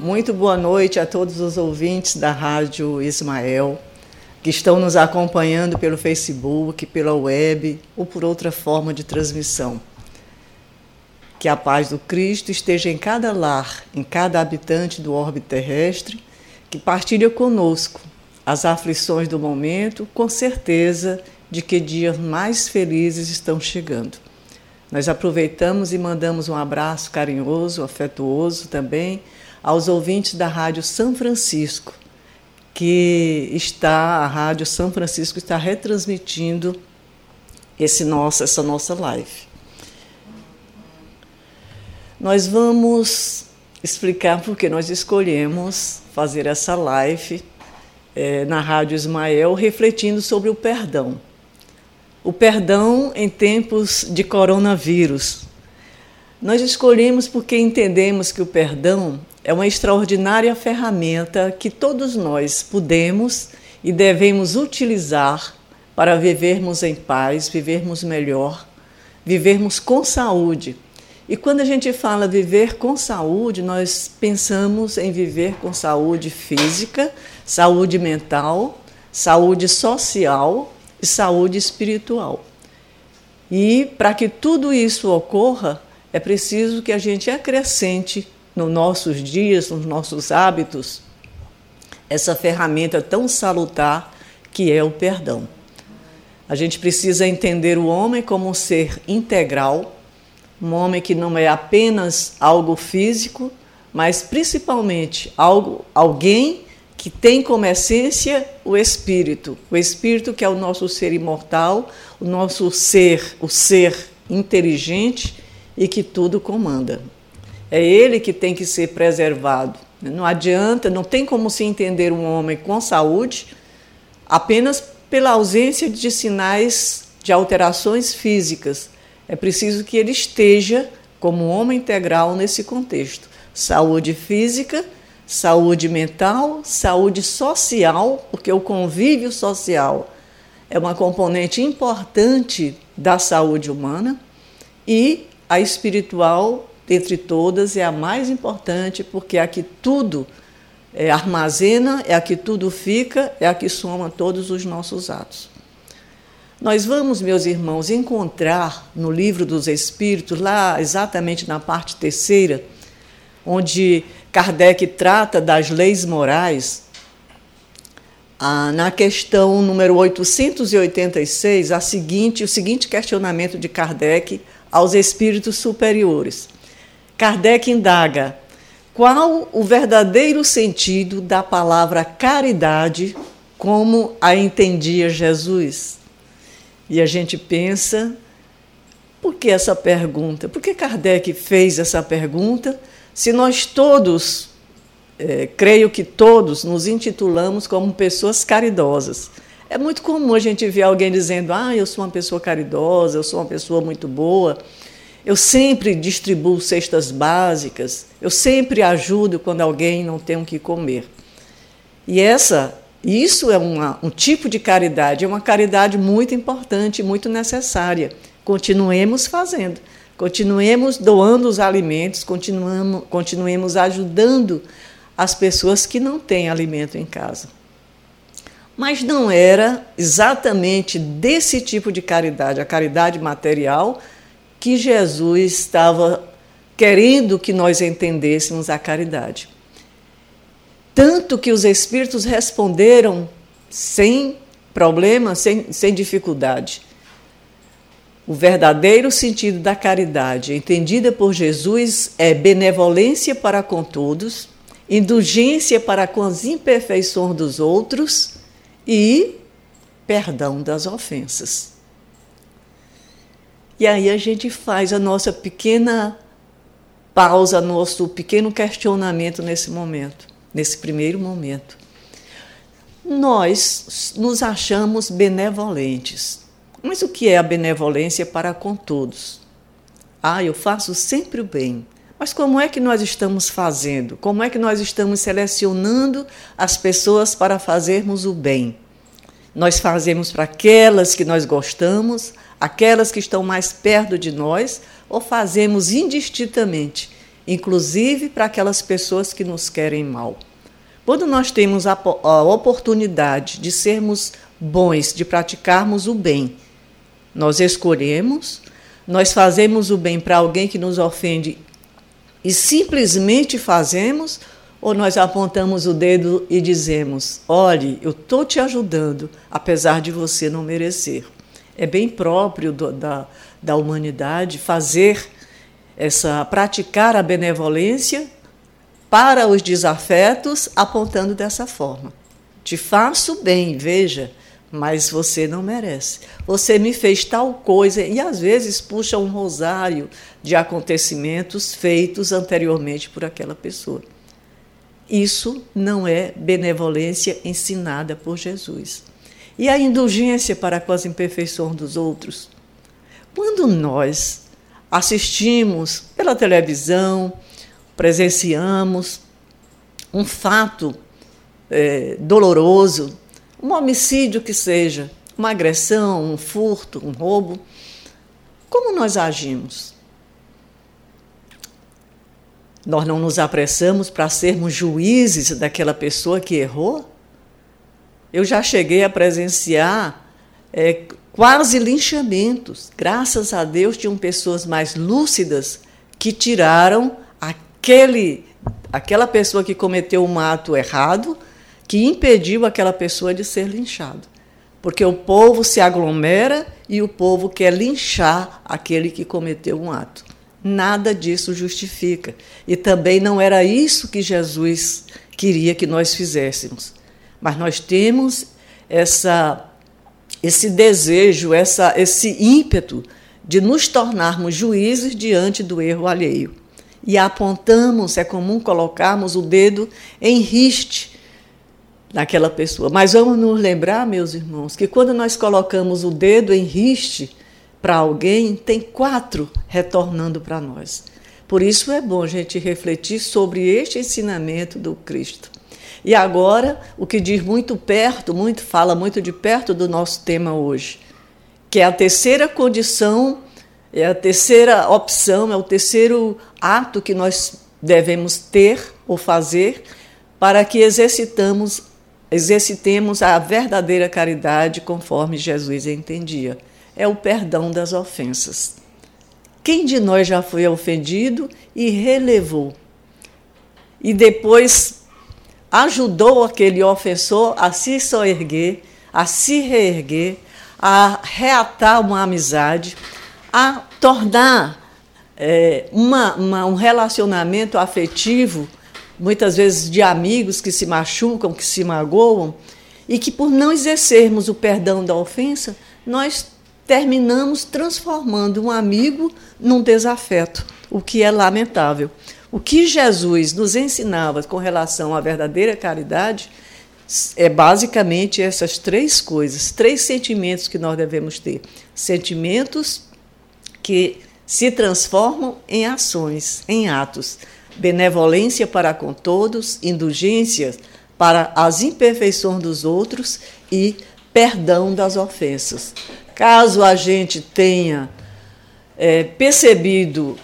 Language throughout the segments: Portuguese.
Muito boa noite a todos os ouvintes da Rádio Ismael, que estão nos acompanhando pelo Facebook, pela web ou por outra forma de transmissão. Que a paz do Cristo esteja em cada lar, em cada habitante do orbe terrestre, que partilha conosco as aflições do momento, com certeza de que dias mais felizes estão chegando. Nós aproveitamos e mandamos um abraço carinhoso, afetuoso também aos ouvintes da Rádio São Francisco, que está, a Rádio São Francisco está retransmitindo esse nosso, essa nossa live. Nós vamos explicar por que nós escolhemos fazer essa live é, na Rádio Ismael, refletindo sobre o perdão. O perdão em tempos de coronavírus. Nós escolhemos porque entendemos que o perdão é uma extraordinária ferramenta que todos nós podemos e devemos utilizar para vivermos em paz, vivermos melhor, vivermos com saúde. E quando a gente fala viver com saúde, nós pensamos em viver com saúde física, saúde mental, saúde social e saúde espiritual. E para que tudo isso ocorra, é preciso que a gente acrescente nos nossos dias, nos nossos hábitos, essa ferramenta tão salutar que é o perdão. A gente precisa entender o homem como um ser integral, um homem que não é apenas algo físico, mas principalmente algo, alguém que tem como essência o espírito, o espírito que é o nosso ser imortal, o nosso ser, o ser inteligente e que tudo comanda. É ele que tem que ser preservado. Não adianta, não tem como se entender um homem com saúde apenas pela ausência de sinais de alterações físicas. É preciso que ele esteja como um homem integral nesse contexto. Saúde física, saúde mental, saúde social, porque o convívio social é uma componente importante da saúde humana, e a espiritual dentre todas, é a mais importante, porque é a que tudo é, armazena, é a que tudo fica, é a que soma todos os nossos atos. Nós vamos, meus irmãos, encontrar no livro dos Espíritos, lá exatamente na parte terceira, onde Kardec trata das leis morais, ah, na questão número 886, a seguinte, o seguinte questionamento de Kardec aos espíritos superiores. Kardec indaga qual o verdadeiro sentido da palavra caridade como a entendia Jesus. E a gente pensa, por que essa pergunta? Por que Kardec fez essa pergunta? Se nós todos, é, creio que todos, nos intitulamos como pessoas caridosas. É muito comum a gente ver alguém dizendo: Ah, eu sou uma pessoa caridosa, eu sou uma pessoa muito boa. Eu sempre distribuo cestas básicas, eu sempre ajudo quando alguém não tem o que comer. E essa, isso é uma, um tipo de caridade, é uma caridade muito importante, muito necessária. Continuemos fazendo, continuemos doando os alimentos, continuamos, continuemos ajudando as pessoas que não têm alimento em casa. Mas não era exatamente desse tipo de caridade, a caridade material, que Jesus estava querendo que nós entendêssemos a caridade. Tanto que os espíritos responderam sem problema, sem, sem dificuldade. O verdadeiro sentido da caridade, entendida por Jesus, é benevolência para com todos, indulgência para com as imperfeições dos outros e perdão das ofensas. E aí a gente faz a nossa pequena pausa, nosso pequeno questionamento nesse momento, nesse primeiro momento. Nós nos achamos benevolentes. Mas o que é a benevolência para com todos? Ah, eu faço sempre o bem. Mas como é que nós estamos fazendo? Como é que nós estamos selecionando as pessoas para fazermos o bem? Nós fazemos para aquelas que nós gostamos, aquelas que estão mais perto de nós, ou fazemos indistintamente inclusive para aquelas pessoas que nos querem mal. Quando nós temos a, a oportunidade de sermos bons, de praticarmos o bem, nós escolhemos, nós fazemos o bem para alguém que nos ofende e simplesmente fazemos, ou nós apontamos o dedo e dizemos: olhe, eu estou te ajudando, apesar de você não merecer. É bem próprio do, da, da humanidade fazer essa praticar a benevolência para os desafetos, apontando dessa forma. Te faço bem, veja, mas você não merece. Você me fez tal coisa e às vezes puxa um rosário de acontecimentos feitos anteriormente por aquela pessoa. Isso não é benevolência ensinada por Jesus. E a indulgência para com as imperfeições dos outros? Quando nós assistimos pela televisão, presenciamos um fato é, doloroso, um homicídio que seja, uma agressão, um furto, um roubo, como nós agimos? Nós não nos apressamos para sermos juízes daquela pessoa que errou? Eu já cheguei a presenciar é, quase linchamentos. Graças a Deus tinham pessoas mais lúcidas que tiraram aquele, aquela pessoa que cometeu um ato errado, que impediu aquela pessoa de ser linchado. Porque o povo se aglomera e o povo quer linchar aquele que cometeu um ato. Nada disso justifica. E também não era isso que Jesus queria que nós fizéssemos. Mas nós temos essa, esse desejo, essa, esse ímpeto de nos tornarmos juízes diante do erro alheio. E apontamos, é comum colocarmos o dedo em riste naquela pessoa. Mas vamos nos lembrar, meus irmãos, que quando nós colocamos o dedo em riste, para alguém, tem quatro retornando para nós. Por isso é bom a gente refletir sobre este ensinamento do Cristo. E agora, o que diz muito perto, muito fala muito de perto do nosso tema hoje, que é a terceira condição, é a terceira opção, é o terceiro ato que nós devemos ter ou fazer para que exercitamos, exercitemos a verdadeira caridade conforme Jesus entendia é o perdão das ofensas. Quem de nós já foi ofendido e relevou? E depois ajudou aquele ofensor a se soerguer, a se reerguer, a reatar uma amizade, a tornar é, uma, uma, um relacionamento afetivo, muitas vezes de amigos que se machucam, que se magoam, e que por não exercermos o perdão da ofensa, nós terminamos transformando um amigo num desafeto, o que é lamentável. O que Jesus nos ensinava com relação à verdadeira caridade é basicamente essas três coisas, três sentimentos que nós devemos ter. Sentimentos que se transformam em ações, em atos. Benevolência para com todos, indulgência para as imperfeições dos outros e perdão das ofensas. Caso a gente tenha é, percebido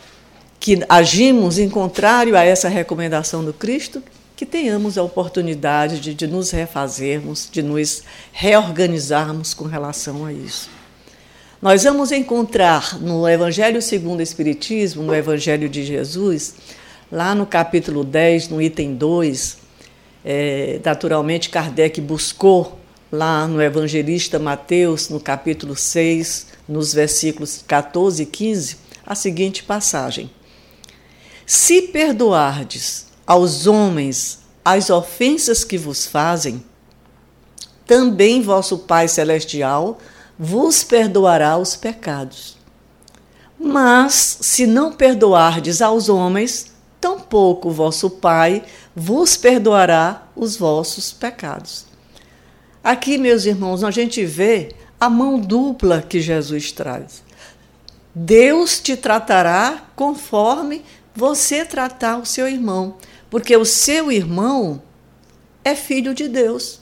que agimos em contrário a essa recomendação do Cristo, que tenhamos a oportunidade de, de nos refazermos, de nos reorganizarmos com relação a isso. Nós vamos encontrar no Evangelho segundo o Espiritismo, no Evangelho de Jesus, lá no capítulo 10, no item 2, é, naturalmente Kardec buscou lá no Evangelista Mateus, no capítulo 6, nos versículos 14 e 15, a seguinte passagem: Se perdoardes aos homens as ofensas que vos fazem, também vosso Pai Celestial vos perdoará os pecados. Mas se não perdoardes aos homens, tampouco vosso Pai vos perdoará os vossos pecados. Aqui, meus irmãos, a gente vê a mão dupla que Jesus traz. Deus te tratará conforme você tratar o seu irmão, porque o seu irmão é filho de Deus.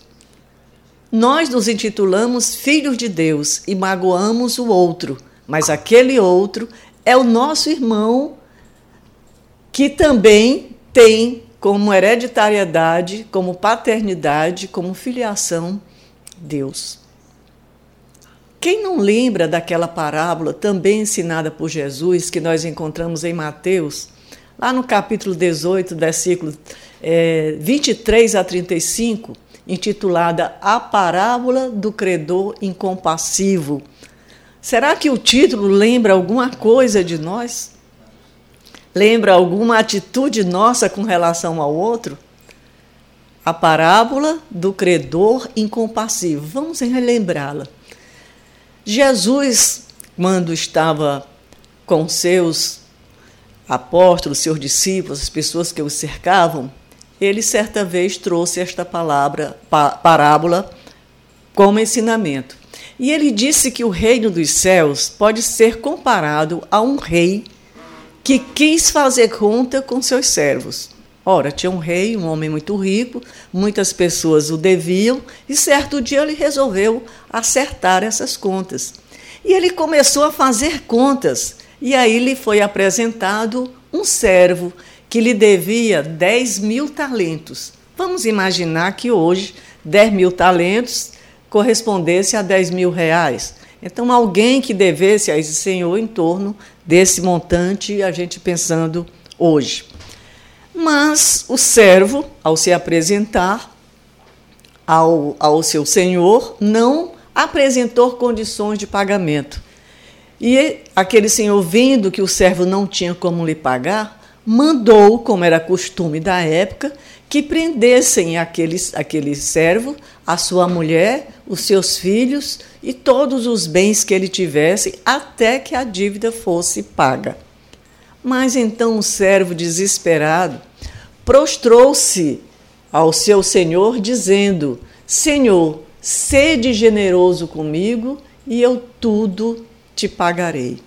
Nós nos intitulamos filhos de Deus e magoamos o outro, mas aquele outro é o nosso irmão que também tem como hereditariedade, como paternidade, como filiação Deus. Quem não lembra daquela parábola também ensinada por Jesus, que nós encontramos em Mateus, lá no capítulo 18, versículo é, 23 a 35, intitulada A Parábola do Credor Incompassivo. Será que o título lembra alguma coisa de nós? Lembra alguma atitude nossa com relação ao outro? A parábola do credor incompassivo. Vamos relembrá-la. Jesus, quando estava com seus apóstolos, seus discípulos, as pessoas que o cercavam, ele certa vez trouxe esta palavra, parábola como ensinamento. E ele disse que o reino dos céus pode ser comparado a um rei que quis fazer conta com seus servos. Ora, tinha um rei, um homem muito rico, muitas pessoas o deviam, e certo dia ele resolveu acertar essas contas. E ele começou a fazer contas, e aí lhe foi apresentado um servo que lhe devia 10 mil talentos. Vamos imaginar que hoje 10 mil talentos correspondesse a 10 mil reais. Então, alguém que devesse a esse senhor em torno desse montante, a gente pensando hoje. Mas o servo, ao se apresentar ao, ao seu senhor, não apresentou condições de pagamento. E aquele senhor, vendo que o servo não tinha como lhe pagar, mandou, como era costume da época, que prendessem aquele, aquele servo, a sua mulher, os seus filhos e todos os bens que ele tivesse, até que a dívida fosse paga. Mas então o servo, desesperado, prostrou-se ao seu senhor, dizendo: Senhor, sede generoso comigo e eu tudo te pagarei.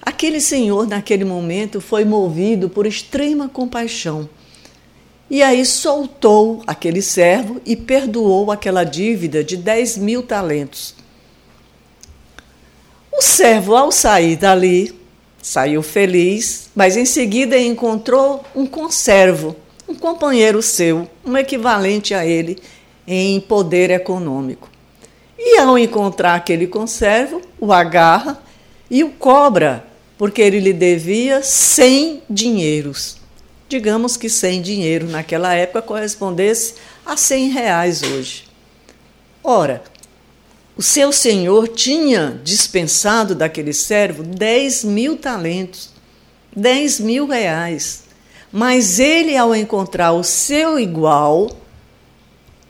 Aquele senhor, naquele momento, foi movido por extrema compaixão. E aí soltou aquele servo e perdoou aquela dívida de 10 mil talentos. O servo, ao sair dali, saiu feliz, mas em seguida encontrou um conservo, um companheiro seu, um equivalente a ele em poder econômico. E ao encontrar aquele conservo, o agarra e o cobra porque ele lhe devia 100 dinheiros. Digamos que 100 dinheiro naquela época correspondesse a 100 reais hoje. Ora, o seu senhor tinha dispensado daquele servo 10 mil talentos, 10 mil reais. Mas ele, ao encontrar o seu igual,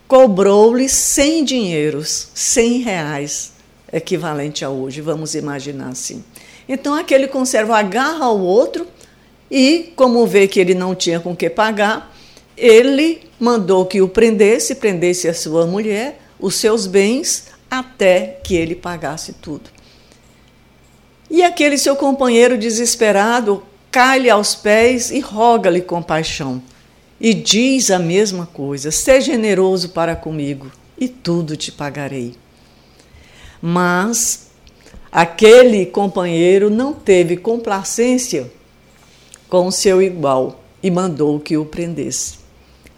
cobrou-lhe 100 dinheiros, 100 reais, equivalente a hoje, vamos imaginar assim. Então aquele conserva agarra o outro e, como vê que ele não tinha com que pagar, ele mandou que o prendesse, prendesse a sua mulher, os seus bens, até que ele pagasse tudo. E aquele seu companheiro desesperado cai-lhe aos pés e roga-lhe compaixão. E diz a mesma coisa: Seja generoso para comigo, e tudo te pagarei. Mas Aquele companheiro não teve complacência com o seu igual e mandou que o prendesse.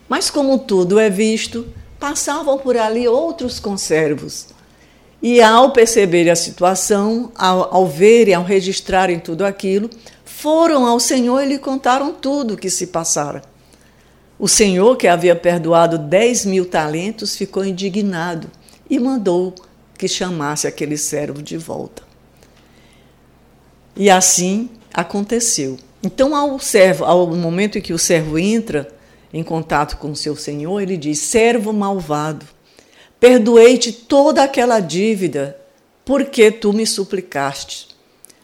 Mas, como tudo é visto, passavam por ali outros conservos. E, ao perceberem a situação, ao, ao verem, ao registrarem tudo aquilo, foram ao Senhor e lhe contaram tudo o que se passara. O Senhor, que havia perdoado dez mil talentos, ficou indignado e mandou que chamasse aquele servo de volta. E assim aconteceu. Então, ao servo, ao momento em que o servo entra em contato com seu senhor, ele diz: Servo malvado, perdoei-te toda aquela dívida porque tu me suplicaste.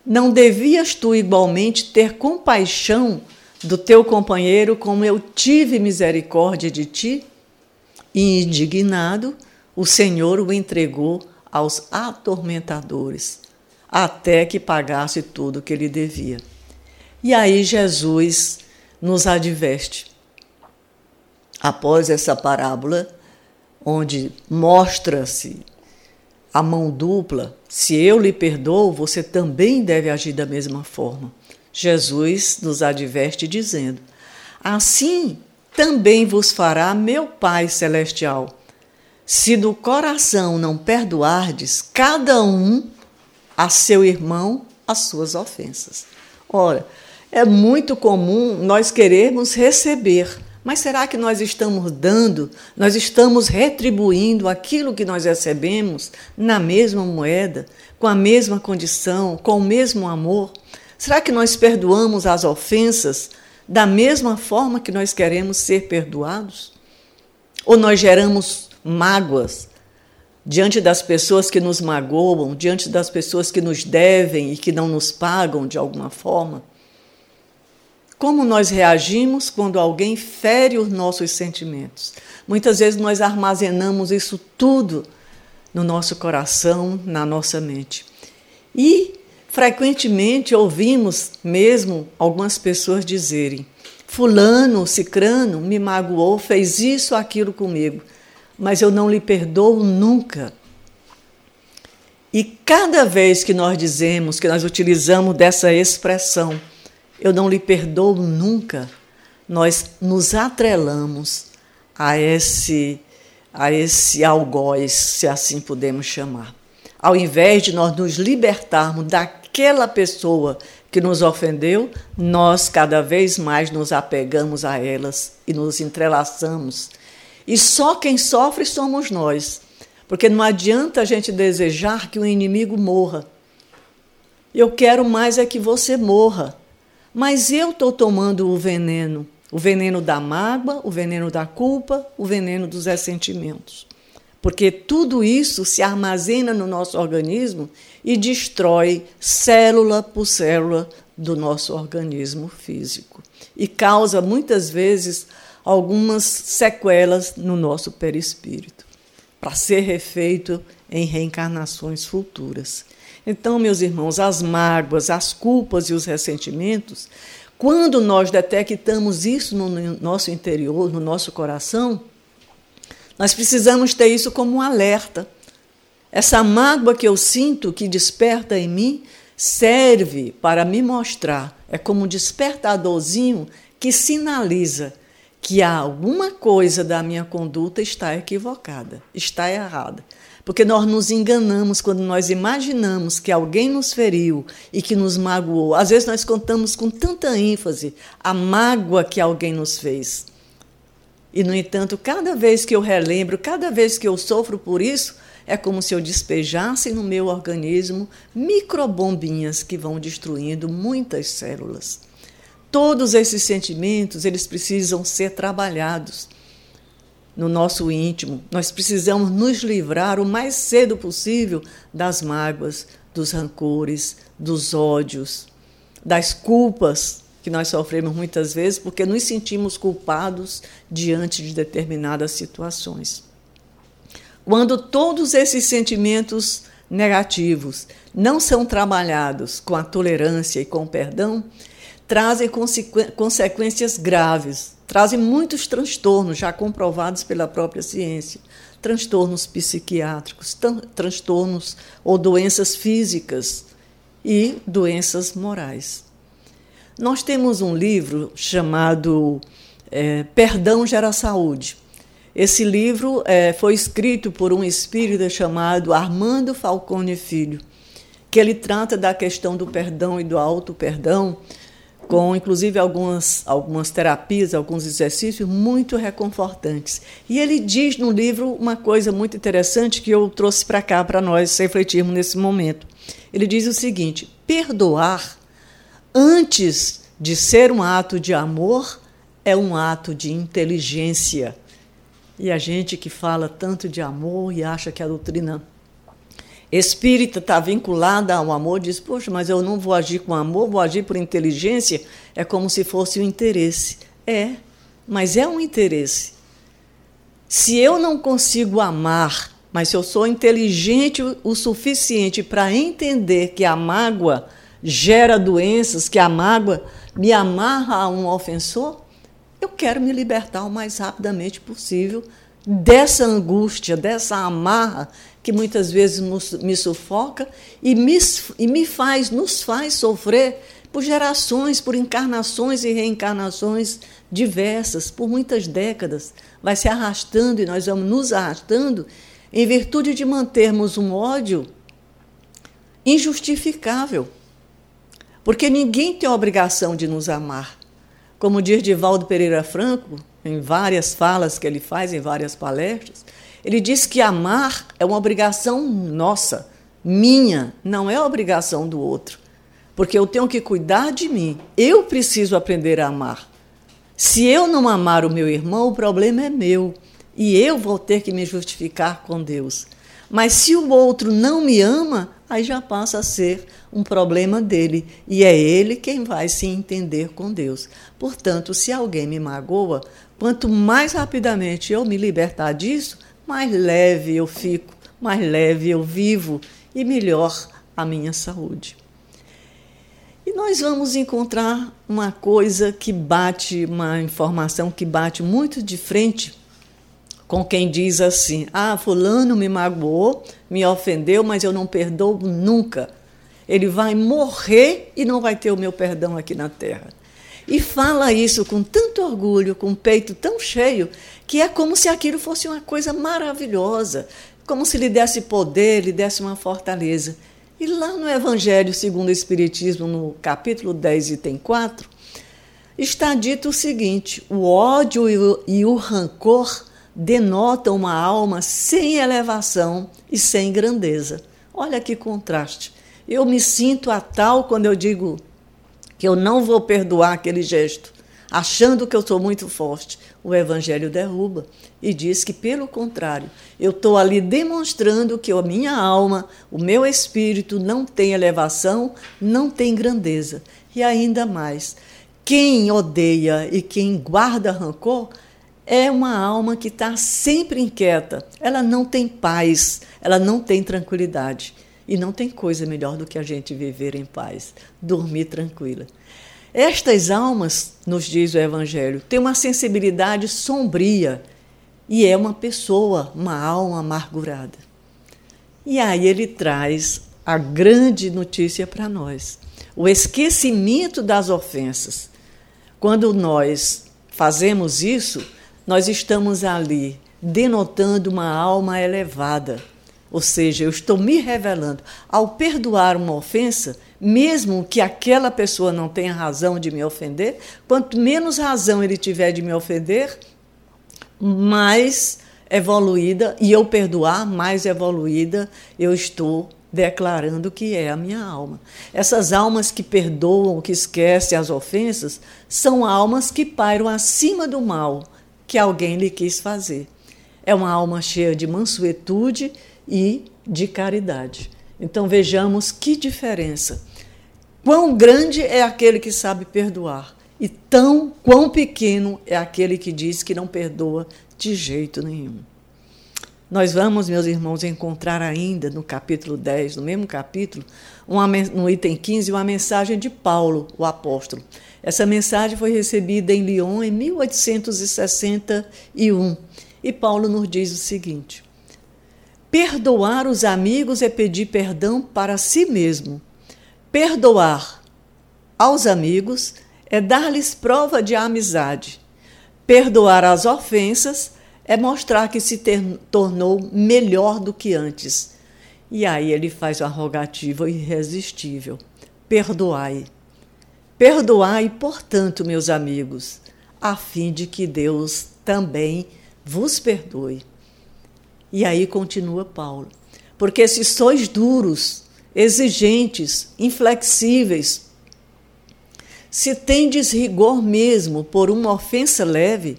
Não devias tu igualmente ter compaixão do teu companheiro como eu tive misericórdia de ti? E indignado, o Senhor o entregou aos atormentadores até que pagasse tudo o que ele devia. E aí Jesus nos adverte. Após essa parábola, onde mostra-se a mão dupla, se eu lhe perdoo, você também deve agir da mesma forma. Jesus nos adverte dizendo: Assim também vos fará meu Pai Celestial, se do coração não perdoardes cada um a seu irmão as suas ofensas. Ora, é muito comum nós querermos receber, mas será que nós estamos dando, nós estamos retribuindo aquilo que nós recebemos na mesma moeda, com a mesma condição, com o mesmo amor? Será que nós perdoamos as ofensas da mesma forma que nós queremos ser perdoados? Ou nós geramos mágoas diante das pessoas que nos magoam, diante das pessoas que nos devem e que não nos pagam de alguma forma? Como nós reagimos quando alguém fere os nossos sentimentos? Muitas vezes nós armazenamos isso tudo no nosso coração, na nossa mente. E frequentemente ouvimos mesmo algumas pessoas dizerem: Fulano, Cicrano me magoou, fez isso, aquilo comigo, mas eu não lhe perdoo nunca. E cada vez que nós dizemos, que nós utilizamos dessa expressão, eu não lhe perdoo nunca, nós nos atrelamos a esse, a esse algoz, se assim podemos chamar. Ao invés de nós nos libertarmos daquela pessoa que nos ofendeu, nós cada vez mais nos apegamos a elas e nos entrelaçamos. E só quem sofre somos nós, porque não adianta a gente desejar que o inimigo morra. Eu quero mais é que você morra. Mas eu estou tomando o veneno, o veneno da mágoa, o veneno da culpa, o veneno dos ressentimentos. Porque tudo isso se armazena no nosso organismo e destrói célula por célula do nosso organismo físico. E causa muitas vezes algumas sequelas no nosso perispírito, para ser refeito em reencarnações futuras. Então, meus irmãos, as mágoas, as culpas e os ressentimentos, quando nós detectamos isso no nosso interior, no nosso coração, nós precisamos ter isso como um alerta. Essa mágoa que eu sinto, que desperta em mim, serve para me mostrar, é como um despertadorzinho que sinaliza que alguma coisa da minha conduta está equivocada, está errada. Porque nós nos enganamos quando nós imaginamos que alguém nos feriu e que nos magoou. Às vezes nós contamos com tanta ênfase a mágoa que alguém nos fez. E, no entanto, cada vez que eu relembro, cada vez que eu sofro por isso, é como se eu despejasse no meu organismo microbombinhas que vão destruindo muitas células. Todos esses sentimentos, eles precisam ser trabalhados no nosso íntimo. Nós precisamos nos livrar o mais cedo possível das mágoas, dos rancores, dos ódios, das culpas que nós sofremos muitas vezes porque nos sentimos culpados diante de determinadas situações. Quando todos esses sentimentos negativos não são trabalhados com a tolerância e com o perdão, trazem consequências graves, trazem muitos transtornos já comprovados pela própria ciência, transtornos psiquiátricos, transtornos ou doenças físicas e doenças morais. Nós temos um livro chamado é, Perdão Gera Saúde. Esse livro é, foi escrito por um espírita chamado Armando Falcone Filho, que ele trata da questão do perdão e do auto-perdão com inclusive algumas, algumas terapias, alguns exercícios muito reconfortantes. E ele diz no livro uma coisa muito interessante que eu trouxe para cá para nós refletirmos nesse momento. Ele diz o seguinte: perdoar antes de ser um ato de amor é um ato de inteligência. E a gente que fala tanto de amor e acha que a doutrina espírita está vinculada ao amor, diz: Poxa, mas eu não vou agir com amor, vou agir por inteligência. É como se fosse o um interesse. É, mas é um interesse. Se eu não consigo amar, mas se eu sou inteligente o suficiente para entender que a mágoa gera doenças, que a mágoa me amarra a um ofensor, eu quero me libertar o mais rapidamente possível dessa angústia, dessa amarra que muitas vezes me sufoca e me, e me faz, nos faz sofrer por gerações, por encarnações e reencarnações diversas, por muitas décadas. Vai se arrastando e nós vamos nos arrastando em virtude de mantermos um ódio injustificável. Porque ninguém tem a obrigação de nos amar. Como diz Divaldo Pereira Franco, em várias falas que ele faz, em várias palestras, ele diz que amar é uma obrigação nossa, minha, não é obrigação do outro. Porque eu tenho que cuidar de mim. Eu preciso aprender a amar. Se eu não amar o meu irmão, o problema é meu. E eu vou ter que me justificar com Deus. Mas se o outro não me ama, aí já passa a ser um problema dele. E é ele quem vai se entender com Deus. Portanto, se alguém me magoa, quanto mais rapidamente eu me libertar disso, mais leve eu fico, mais leve eu vivo e melhor a minha saúde. E nós vamos encontrar uma coisa que bate, uma informação que bate muito de frente com quem diz assim: Ah, Fulano me magoou, me ofendeu, mas eu não perdoo nunca. Ele vai morrer e não vai ter o meu perdão aqui na terra. E fala isso com tanto orgulho, com o peito tão cheio, que é como se aquilo fosse uma coisa maravilhosa, como se lhe desse poder, lhe desse uma fortaleza. E lá no Evangelho segundo o Espiritismo, no capítulo 10, item 4, está dito o seguinte: o ódio e o, e o rancor denotam uma alma sem elevação e sem grandeza. Olha que contraste. Eu me sinto a tal quando eu digo que eu não vou perdoar aquele gesto, achando que eu sou muito forte. O Evangelho derruba e diz que, pelo contrário, eu estou ali demonstrando que a minha alma, o meu espírito não tem elevação, não tem grandeza. E ainda mais, quem odeia e quem guarda rancor é uma alma que está sempre inquieta, ela não tem paz, ela não tem tranquilidade. E não tem coisa melhor do que a gente viver em paz, dormir tranquila. Estas almas, nos diz o Evangelho, têm uma sensibilidade sombria e é uma pessoa, uma alma amargurada. E aí ele traz a grande notícia para nós: o esquecimento das ofensas. Quando nós fazemos isso, nós estamos ali denotando uma alma elevada, ou seja, eu estou me revelando. Ao perdoar uma ofensa, mesmo que aquela pessoa não tenha razão de me ofender, quanto menos razão ele tiver de me ofender, mais evoluída, e eu perdoar, mais evoluída eu estou declarando que é a minha alma. Essas almas que perdoam, que esquecem as ofensas, são almas que pairam acima do mal que alguém lhe quis fazer. É uma alma cheia de mansuetude e de caridade. Então vejamos que diferença. Quão grande é aquele que sabe perdoar e tão quão pequeno é aquele que diz que não perdoa de jeito nenhum. Nós vamos, meus irmãos, encontrar ainda no capítulo 10, no mesmo capítulo, uma, no item 15, uma mensagem de Paulo, o apóstolo. Essa mensagem foi recebida em Lyon em 1861 e Paulo nos diz o seguinte: Perdoar os amigos é pedir perdão para si mesmo. Perdoar aos amigos é dar-lhes prova de amizade. Perdoar as ofensas é mostrar que se ter, tornou melhor do que antes. E aí ele faz uma rogativa irresistível: perdoai. Perdoai, portanto, meus amigos, a fim de que Deus também vos perdoe. E aí continua Paulo. Porque se sois duros, exigentes, inflexíveis, se tendes rigor mesmo por uma ofensa leve,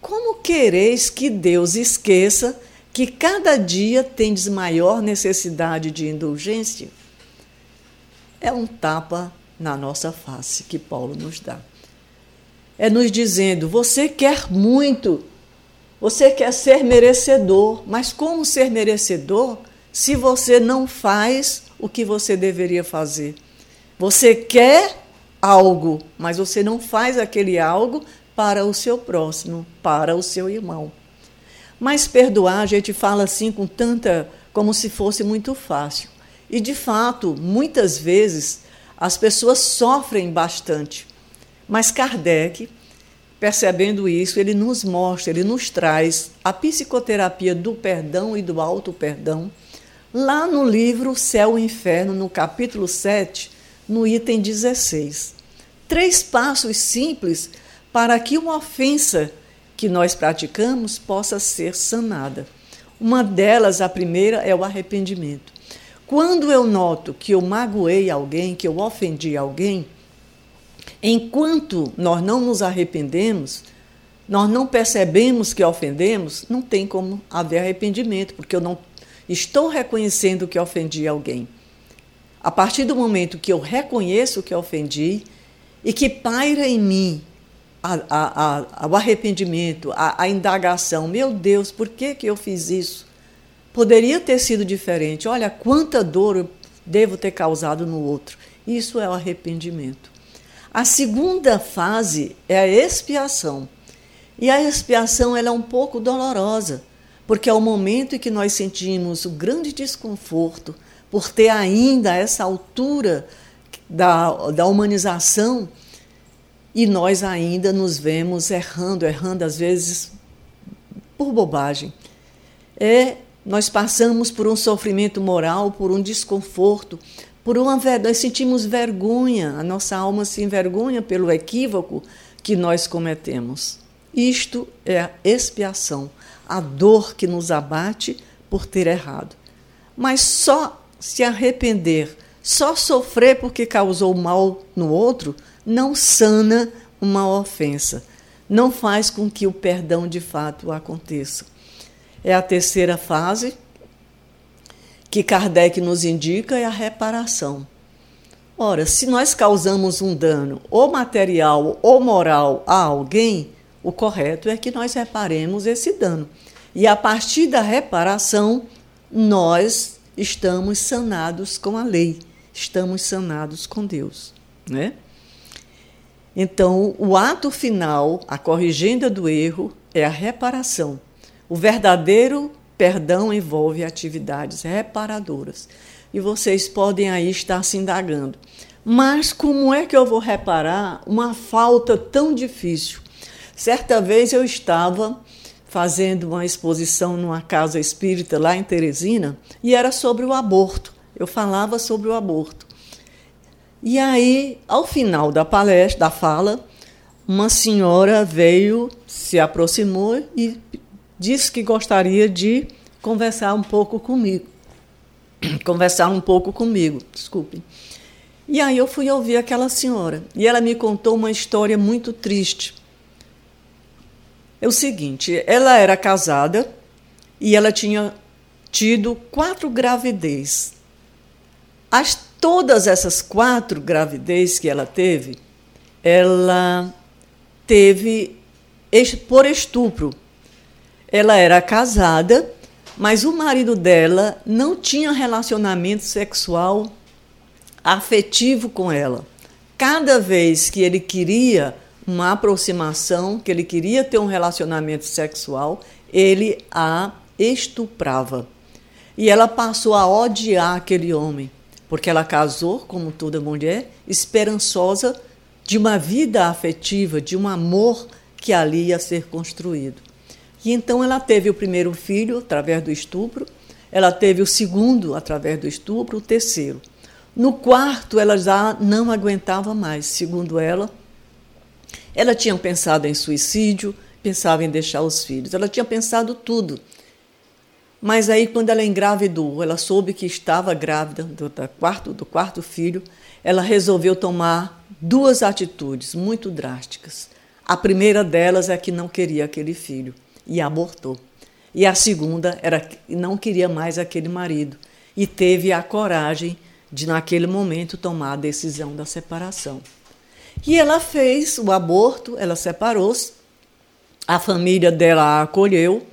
como quereis que Deus esqueça que cada dia tendes maior necessidade de indulgência? É um tapa na nossa face que Paulo nos dá. É nos dizendo: você quer muito, você quer ser merecedor, mas como ser merecedor se você não faz o que você deveria fazer? Você quer algo, mas você não faz aquele algo para o seu próximo, para o seu irmão. Mas perdoar, a gente fala assim com tanta, como se fosse muito fácil. E de fato, muitas vezes As pessoas sofrem bastante. Mas Kardec, percebendo isso, ele nos mostra, ele nos traz a psicoterapia do perdão e do auto-perdão, lá no livro Céu e Inferno, no capítulo 7, no item 16. Três passos simples para que uma ofensa que nós praticamos possa ser sanada. Uma delas, a primeira, é o arrependimento. Quando eu noto que eu magoei alguém, que eu ofendi alguém, enquanto nós não nos arrependemos, nós não percebemos que ofendemos, não tem como haver arrependimento, porque eu não estou reconhecendo que ofendi alguém. A partir do momento que eu reconheço que ofendi e que paira em mim a, a, a, o arrependimento, a, indagação, meu Deus, por que, que eu fiz isso? Poderia ter sido diferente. Olha quanta dor eu devo ter causado no outro. Isso é o arrependimento. A segunda fase é a expiação. E a expiação ela é um pouco dolorosa, porque é o momento em que nós sentimos o grande desconforto por ter ainda essa altura da, da humanização e nós ainda nos vemos errando, errando às vezes por bobagem. É nós passamos por um sofrimento moral, por um desconforto, por uma nós sentimos vergonha, a nossa alma se envergonha pelo equívoco que nós cometemos. Isto é a expiação, a dor que nos abate por ter errado. Mas só se arrepender, só sofrer porque causou mal no outro, não sana uma ofensa, não faz com que o perdão de fato aconteça. É a terceira fase que Kardec nos indica é a reparação. Ora, se nós causamos um dano ou material ou moral a alguém, o correto é que nós reparemos esse dano. E a partir da reparação, nós estamos sanados com a lei, estamos sanados com Deus, né? Então, o ato final, a corrigenda do erro, é a reparação. O verdadeiro perdão envolve atividades reparadoras. E vocês podem aí estar se indagando. Mas como é que eu vou reparar uma falta tão difícil? Certa vez eu estava fazendo uma exposição numa casa espírita lá em Teresina e era sobre o aborto. Eu falava sobre o aborto. E aí, ao final da palestra, da fala, uma senhora veio, se aproximou e disse que gostaria de conversar um pouco comigo. Conversar um pouco comigo, desculpe. E aí eu fui ouvir aquela senhora e ela me contou uma história muito triste. É o seguinte, ela era casada e ela tinha tido quatro gravidez. As, todas essas quatro gravidez que ela teve, ela teve por estupro ela era casada, mas o marido dela não tinha relacionamento sexual afetivo com ela. Cada vez que ele queria uma aproximação, que ele queria ter um relacionamento sexual, ele a estuprava. E ela passou a odiar aquele homem, porque ela casou, como toda mulher, esperançosa de uma vida afetiva, de um amor que ali ia ser construído. E então ela teve o primeiro filho através do estupro, ela teve o segundo através do estupro, o terceiro. No quarto, ela já não aguentava mais, segundo ela. Ela tinha pensado em suicídio, pensava em deixar os filhos, ela tinha pensado tudo. Mas aí, quando ela engravidou, ela soube que estava grávida do, quarto, do quarto filho, ela resolveu tomar duas atitudes muito drásticas. A primeira delas é que não queria aquele filho e abortou. E a segunda era que não queria mais aquele marido e teve a coragem de, naquele momento, tomar a decisão da separação. E ela fez o aborto, ela separou-se, a família dela a acolheu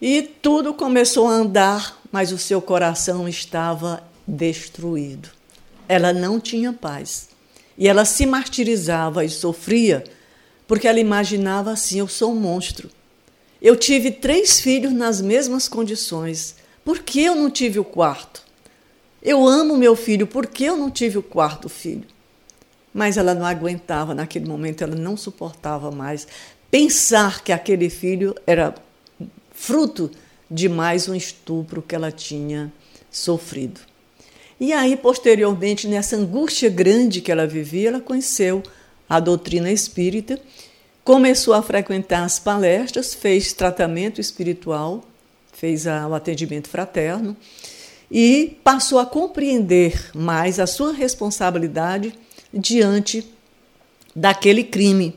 e tudo começou a andar, mas o seu coração estava destruído. Ela não tinha paz. E ela se martirizava e sofria porque ela imaginava assim: eu sou um monstro. Eu tive três filhos nas mesmas condições. Por que eu não tive o quarto? Eu amo meu filho, por que eu não tive o quarto filho? Mas ela não aguentava, naquele momento, ela não suportava mais pensar que aquele filho era fruto de mais um estupro que ela tinha sofrido. E aí, posteriormente, nessa angústia grande que ela vivia, ela conheceu a doutrina espírita, começou a frequentar as palestras, fez tratamento espiritual, fez o atendimento fraterno e passou a compreender mais a sua responsabilidade diante daquele crime.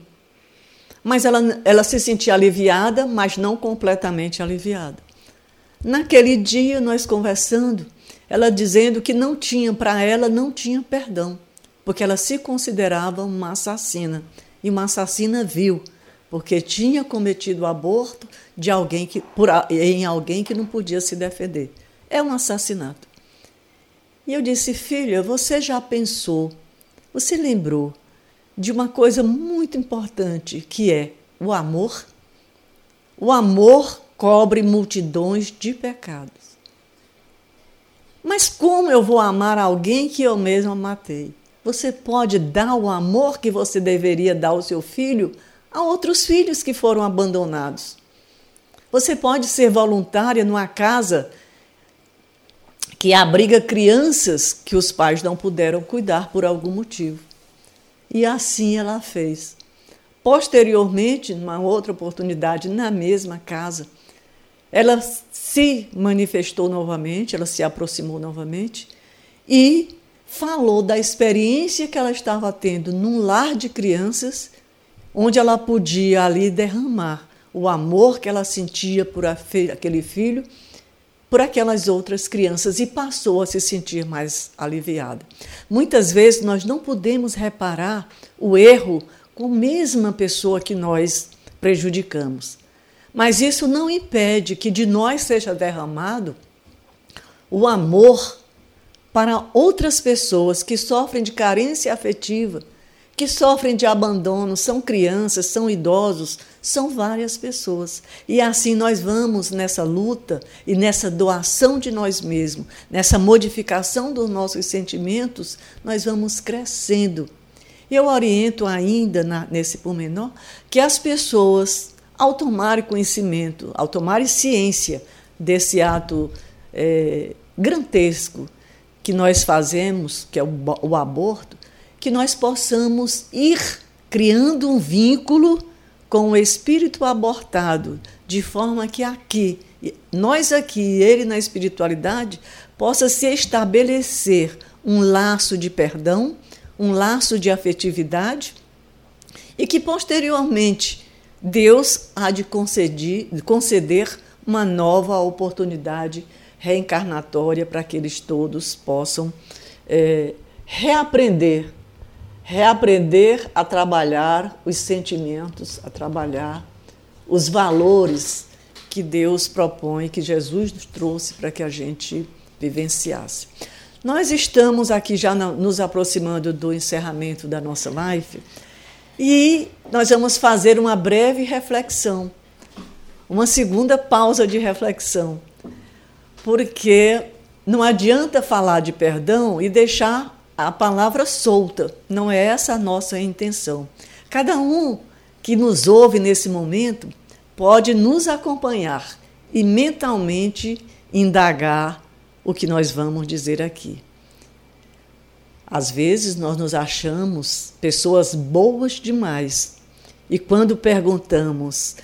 Mas ela, ela se sentia aliviada, mas não completamente aliviada. Naquele dia, nós conversando, ela dizendo que não tinha, para ela, não tinha perdão, porque ela se considerava uma assassina. E uma assassina vil, porque tinha cometido aborto de alguém que, por, em alguém que não podia se defender. É um assassinato. E eu disse, filha, você já pensou, você lembrou de uma coisa muito importante que é o amor? O amor cobre multidões de pecados. Mas como eu vou amar alguém que eu mesma matei? Você pode dar o amor que você deveria dar ao seu filho a outros filhos que foram abandonados. Você pode ser voluntária numa casa que abriga crianças que os pais não puderam cuidar por algum motivo. E assim ela fez. Posteriormente, numa outra oportunidade, na mesma casa, ela se manifestou novamente, ela se aproximou novamente e falou da experiência que ela estava tendo num lar de crianças, onde ela podia ali derramar o amor que ela sentia por aquele filho, por aquelas outras crianças e passou a se sentir mais aliviada. Muitas vezes nós não podemos reparar o erro com a mesma pessoa que nós prejudicamos. Mas isso não impede que de nós seja derramado o amor para outras pessoas que sofrem de carência afetiva, que sofrem de abandono, são crianças, são idosos, são várias pessoas. E assim nós vamos nessa luta e nessa doação de nós mesmos, nessa modificação dos nossos sentimentos, nós vamos crescendo. Eu oriento ainda na, nesse pormenor que as pessoas ao tomarem conhecimento, ao tomarem ciência desse ato é, grantesco que nós fazemos, que é o, o aborto, que nós possamos ir criando um vínculo com o espírito abortado, de forma que aqui, nós aqui, ele na espiritualidade, possa se estabelecer um laço de perdão, um laço de afetividade e que posteriormente Deus há de conceder, conceder uma nova oportunidade reencarnatória para que eles todos possam é, reaprender, reaprender a trabalhar os sentimentos, a trabalhar os valores que Deus propõe, que Jesus nos trouxe para que a gente vivenciasse. Nós estamos aqui já nos aproximando do encerramento da nossa live. E nós vamos fazer uma breve reflexão, uma segunda pausa de reflexão, porque não adianta falar de perdão e deixar a palavra solta, não é essa a nossa intenção. Cada um que nos ouve nesse momento pode nos acompanhar e mentalmente indagar o que nós vamos dizer aqui. Às vezes nós nos achamos pessoas boas demais e quando perguntamos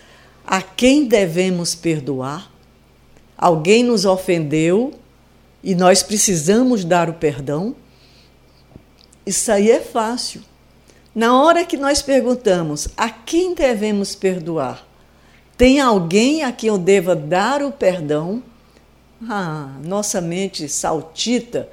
a quem devemos perdoar, alguém nos ofendeu e nós precisamos dar o perdão, isso aí é fácil. Na hora que nós perguntamos a quem devemos perdoar, tem alguém a quem eu deva dar o perdão? Ah, nossa mente saltita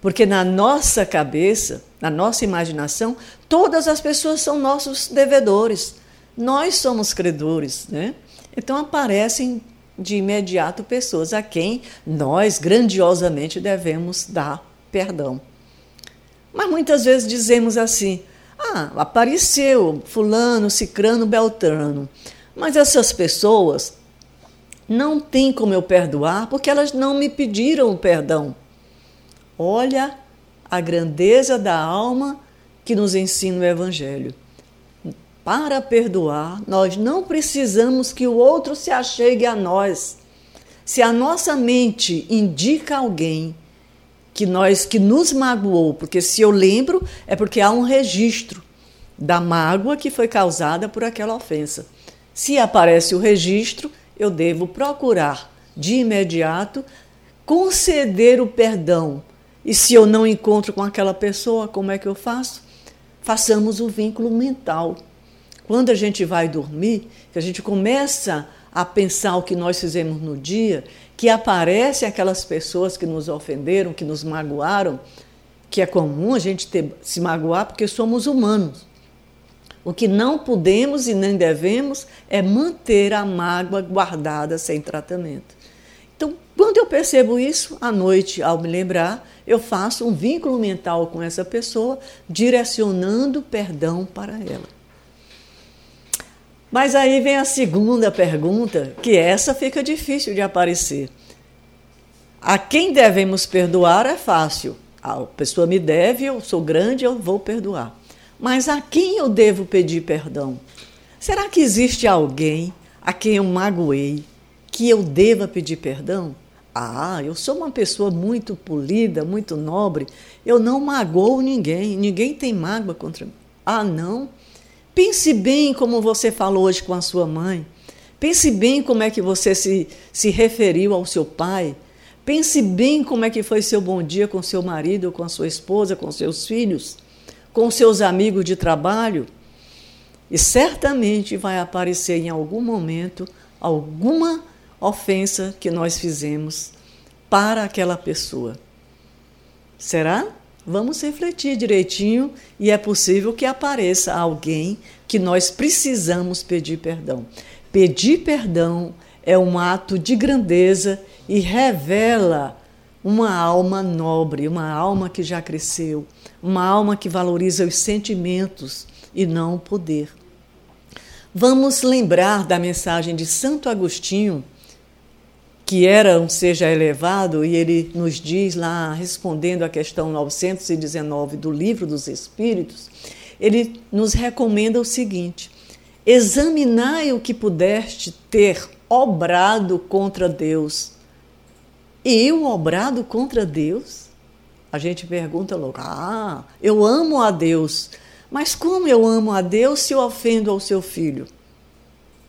porque na nossa cabeça, na nossa imaginação, todas as pessoas são nossos devedores. Nós somos credores, né? Então aparecem de imediato pessoas a quem nós grandiosamente devemos dar perdão. Mas muitas vezes dizemos assim: ah, apareceu Fulano, Cicrano, Beltrano. Mas essas pessoas não têm como eu perdoar porque elas não me pediram perdão. Olha a grandeza da alma que nos ensina o Evangelho. Para perdoar, nós não precisamos que o outro se achegue a nós. Se a nossa mente indica alguém que nós que nos magoou, porque se eu lembro é porque há um registro da mágoa que foi causada por aquela ofensa. Se aparece o registro, eu devo procurar de imediato conceder o perdão. E se eu não encontro com aquela pessoa, como é que eu faço? Façamos o vínculo mental. Quando a gente vai dormir, que a gente começa a pensar o que nós fizemos no dia, que aparecem aquelas pessoas que nos ofenderam, que nos magoaram, que é comum a gente ter, se magoar porque somos humanos. O que não podemos e nem devemos é manter a mágoa guardada sem tratamento. Então, quando eu percebo isso, à noite, ao me lembrar, eu faço um vínculo mental com essa pessoa, direcionando perdão para ela. Mas aí vem a segunda pergunta, que essa fica difícil de aparecer. A quem devemos perdoar é fácil. A pessoa me deve, eu sou grande, eu vou perdoar. Mas a quem eu devo pedir perdão? Será que existe alguém a quem eu magoei que eu deva pedir perdão? Ah, eu sou uma pessoa muito polida, muito nobre, eu não magoo ninguém, ninguém tem mágoa contra mim. Ah, não? Pense bem como você falou hoje com a sua mãe. Pense bem como é que você se, se referiu ao seu pai. Pense bem como é que foi seu bom dia com seu marido, com a sua esposa, com seus filhos com seus amigos de trabalho, e certamente vai aparecer em algum momento alguma ofensa que nós fizemos para aquela pessoa. Será? Vamos refletir direitinho e é possível que apareça alguém que nós precisamos pedir perdão. Pedir perdão é um ato de grandeza e revela uma alma nobre, uma alma que já cresceu, uma alma que valoriza os sentimentos e não o poder. Vamos lembrar da mensagem de Santo Agostinho, que era um seja elevado, e ele nos diz lá, respondendo à questão 919 do Livro dos Espíritos, ele nos recomenda o seguinte: examinai o que pudeste ter obrado contra Deus. Eu obrado contra Deus? A gente pergunta logo: ah, eu amo a Deus. Mas como eu amo a Deus se eu ofendo ao seu filho?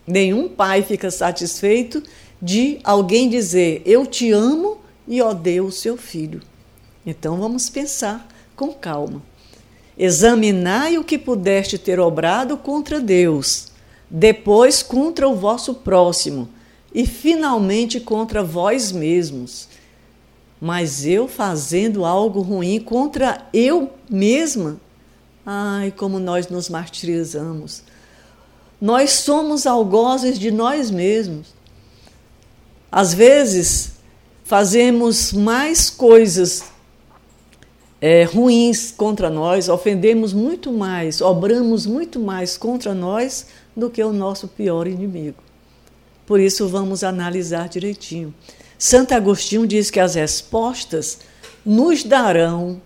Nenhum pai fica satisfeito de alguém dizer eu te amo e odeio o seu filho. Então vamos pensar com calma. Examinai o que pudeste ter obrado contra Deus, depois contra o vosso próximo e finalmente contra vós mesmos mas eu fazendo algo ruim contra eu mesma. Ai, como nós nos martirizamos. Nós somos algozes de nós mesmos. Às vezes, fazemos mais coisas é, ruins contra nós, ofendemos muito mais, obramos muito mais contra nós do que o nosso pior inimigo. Por isso, vamos analisar direitinho. Santo Agostinho diz que as respostas nos darão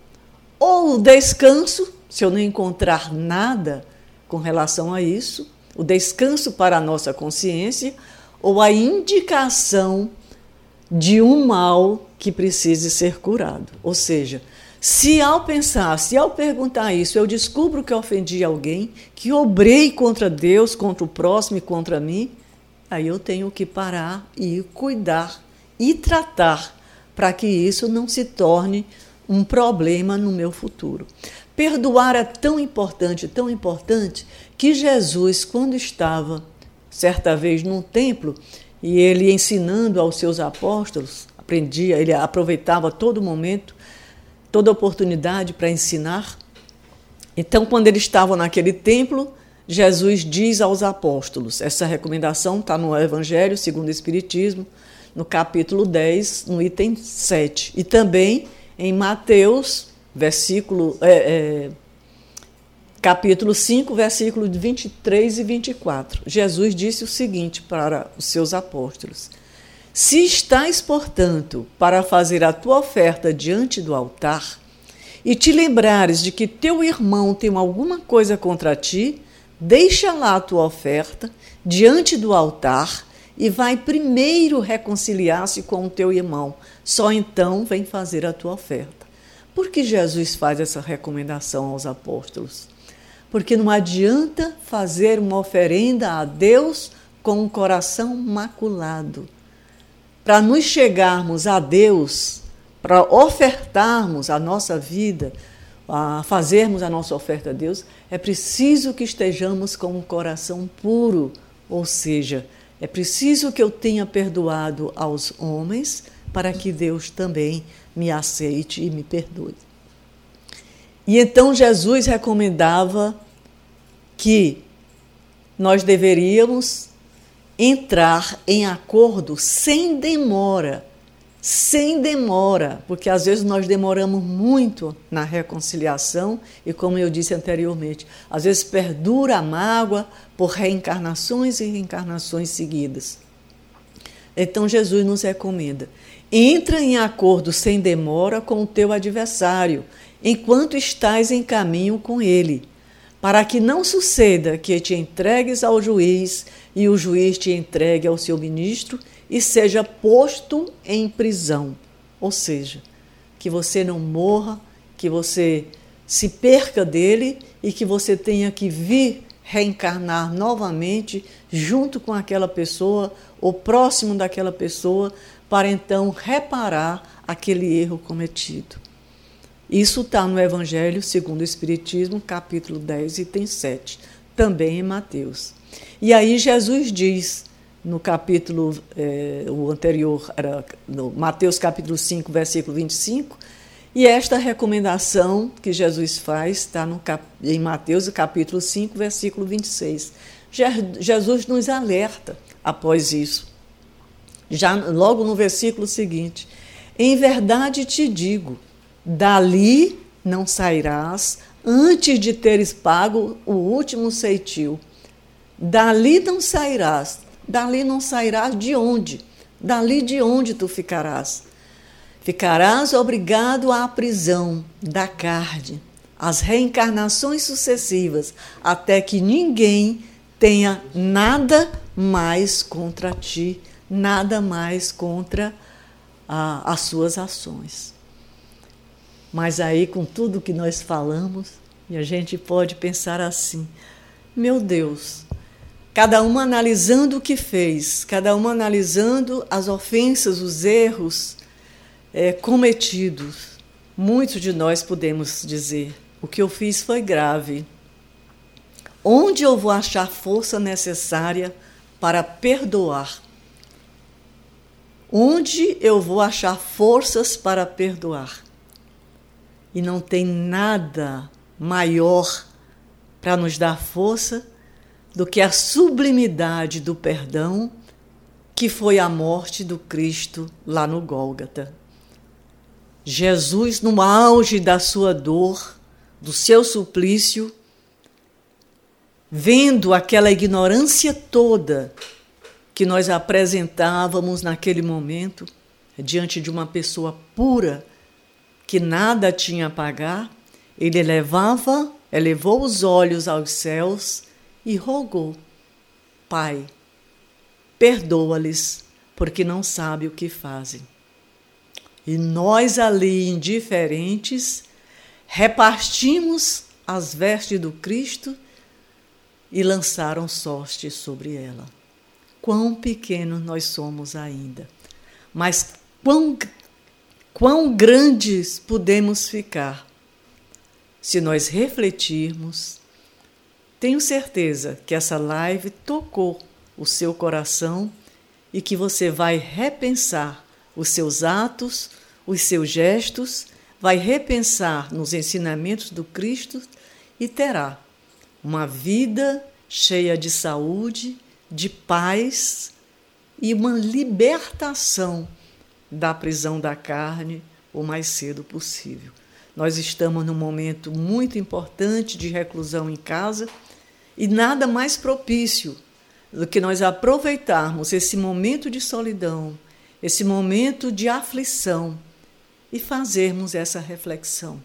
ou o descanso, se eu não encontrar nada com relação a isso, o descanso para a nossa consciência, ou a indicação de um mal que precise ser curado. Ou seja, se ao pensar, se ao perguntar isso, eu descubro que ofendi alguém, que obrei contra Deus, contra o próximo e contra mim, aí eu tenho que parar e cuidar e tratar para que isso não se torne um problema no meu futuro. Perdoar é tão importante, tão importante, que Jesus, quando estava certa vez num templo e ele ensinando aos seus apóstolos, aprendia, ele aproveitava todo momento, toda oportunidade para ensinar. Então, quando eles estavam naquele templo, Jesus diz aos apóstolos, essa recomendação está no Evangelho segundo o Espiritismo, no capítulo 10, no item 7. E também em Mateus, versículo, é, é, capítulo 5, versículo 23 e 24. Jesus disse o seguinte para os seus apóstolos: Se estás, portanto, para fazer a tua oferta diante do altar, e te lembrares de que teu irmão tem alguma coisa contra ti, deixa lá a tua oferta diante do altar e vai primeiro reconciliar-se com o teu irmão. Só então vem fazer a tua oferta. Por que Jesus faz essa recomendação aos apóstolos? Porque não adianta fazer uma oferenda a Deus com um coração maculado. Para nos chegarmos a Deus, para ofertarmos a nossa vida, a fazermos a nossa oferta a Deus, é preciso que estejamos com um coração puro, ou seja, é preciso que eu tenha perdoado aos homens para que Deus também me aceite e me perdoe. E então Jesus recomendava que nós deveríamos entrar em acordo sem demora sem demora, porque às vezes nós demoramos muito na reconciliação e, como eu disse anteriormente, às vezes perdura a mágoa por reencarnações e reencarnações seguidas. Então Jesus nos recomenda: entra em acordo sem demora com o teu adversário, enquanto estás em caminho com ele, para que não suceda que te entregues ao juiz e o juiz te entregue ao seu ministro e seja posto em prisão. Ou seja, que você não morra, que você se perca dele e que você tenha que vir reencarnar novamente junto com aquela pessoa ou próximo daquela pessoa para então reparar aquele erro cometido. Isso está no Evangelho segundo o Espiritismo, capítulo 10, item 7, também em Mateus. E aí Jesus diz no capítulo, eh, o anterior era no Mateus capítulo 5, versículo 25, e esta recomendação que Jesus faz está em Mateus capítulo 5, versículo 26. Jesus nos alerta após isso. Já logo no versículo seguinte, em verdade te digo, dali não sairás antes de teres pago o último ceitil. Dali não sairás Dali não sairás de onde? Dali de onde tu ficarás? Ficarás obrigado à prisão da carne, às reencarnações sucessivas, até que ninguém tenha nada mais contra ti, nada mais contra ah, as suas ações. Mas aí, com tudo que nós falamos, e a gente pode pensar assim: meu Deus, cada uma analisando o que fez, cada uma analisando as ofensas, os erros é, cometidos. Muitos de nós podemos dizer: o que eu fiz foi grave. Onde eu vou achar força necessária para perdoar? Onde eu vou achar forças para perdoar? E não tem nada maior para nos dar força do que a sublimidade do perdão que foi a morte do Cristo lá no Gólgata. Jesus, no auge da sua dor, do seu suplício, vendo aquela ignorância toda que nós apresentávamos naquele momento, diante de uma pessoa pura que nada tinha a pagar, ele elevava, elevou os olhos aos céus e rogou: Pai, perdoa-lhes, porque não sabem o que fazem. E nós ali, indiferentes, repartimos as vestes do Cristo e lançaram sorte sobre ela. Quão pequenos nós somos ainda, mas quão, quão grandes podemos ficar. Se nós refletirmos tenho certeza que essa live tocou o seu coração e que você vai repensar os seus atos, os seus gestos, vai repensar nos ensinamentos do Cristo e terá uma vida cheia de saúde, de paz e uma libertação da prisão da carne o mais cedo possível. Nós estamos num momento muito importante de reclusão em casa e nada mais propício do que nós aproveitarmos esse momento de solidão, esse momento de aflição e fazermos essa reflexão.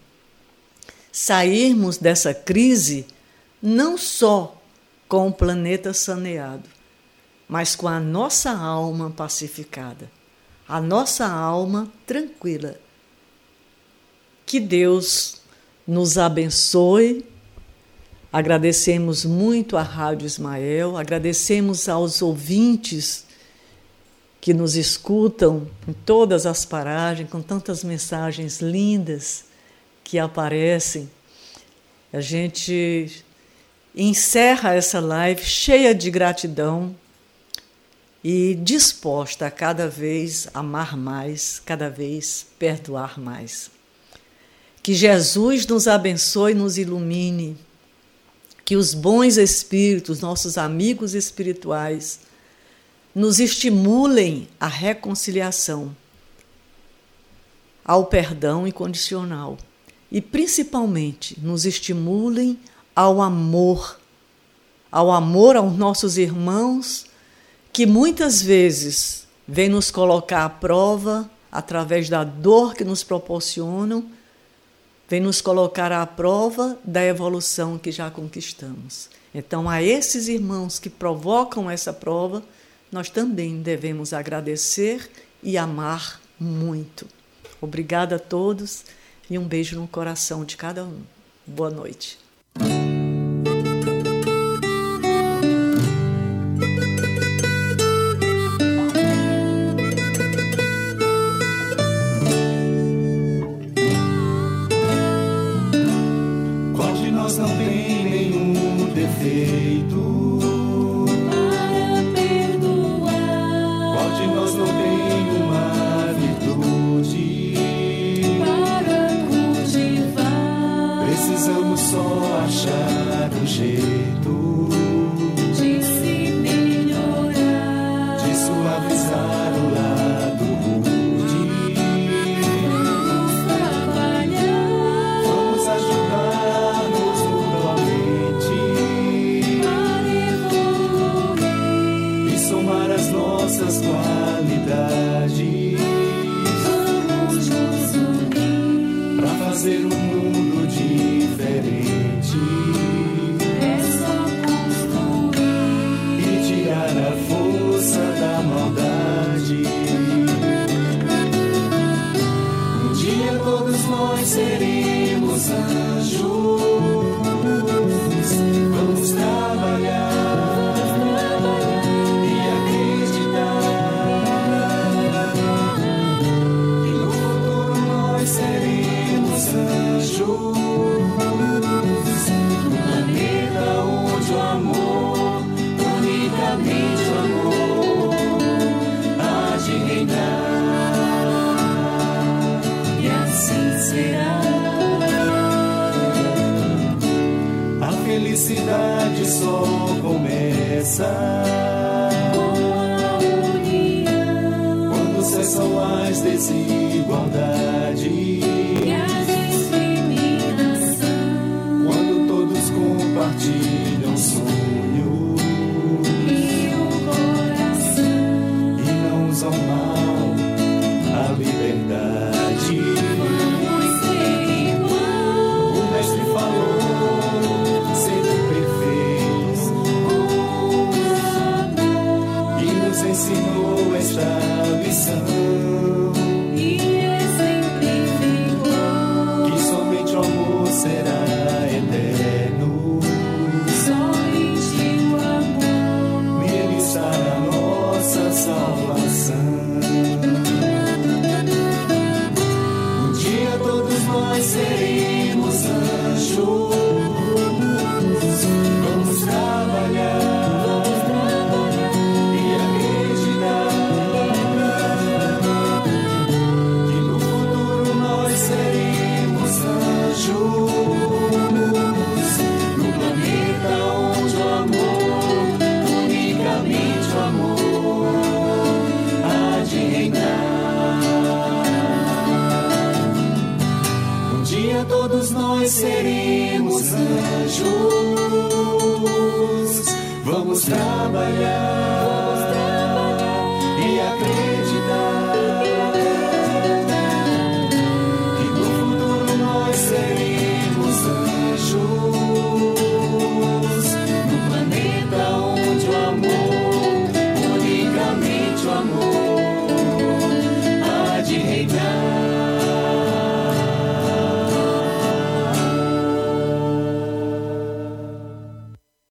Sairmos dessa crise não só com o planeta saneado, mas com a nossa alma pacificada, a nossa alma tranquila. Que Deus nos abençoe. Agradecemos muito à Rádio Ismael, agradecemos aos ouvintes que nos escutam em todas as paragens, com tantas mensagens lindas que aparecem. A gente encerra essa live cheia de gratidão e disposta a cada vez amar mais, cada vez perdoar mais. Que Jesus nos abençoe e nos ilumine, que os bons espíritos, nossos amigos espirituais, nos estimulem à reconciliação, ao perdão incondicional e, principalmente, nos estimulem ao amor, ao amor aos nossos irmãos que muitas vezes vêm nos colocar à prova através da dor que nos proporcionam, vem nos colocar à prova da evolução que já conquistamos. Então, a esses irmãos que provocam essa prova, nós também devemos agradecer e amar muito. Obrigada a todos e um beijo no coração de cada um. Boa noite.